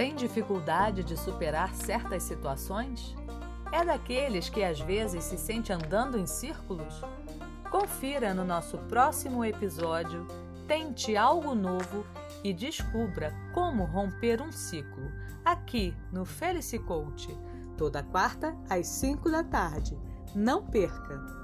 Tem dificuldade de superar certas situações? É daqueles que às vezes se sente andando em círculos? Confira no nosso próximo episódio, tente algo novo e descubra como romper um ciclo, aqui no Felice Coach, toda quarta às 5 da tarde. Não perca!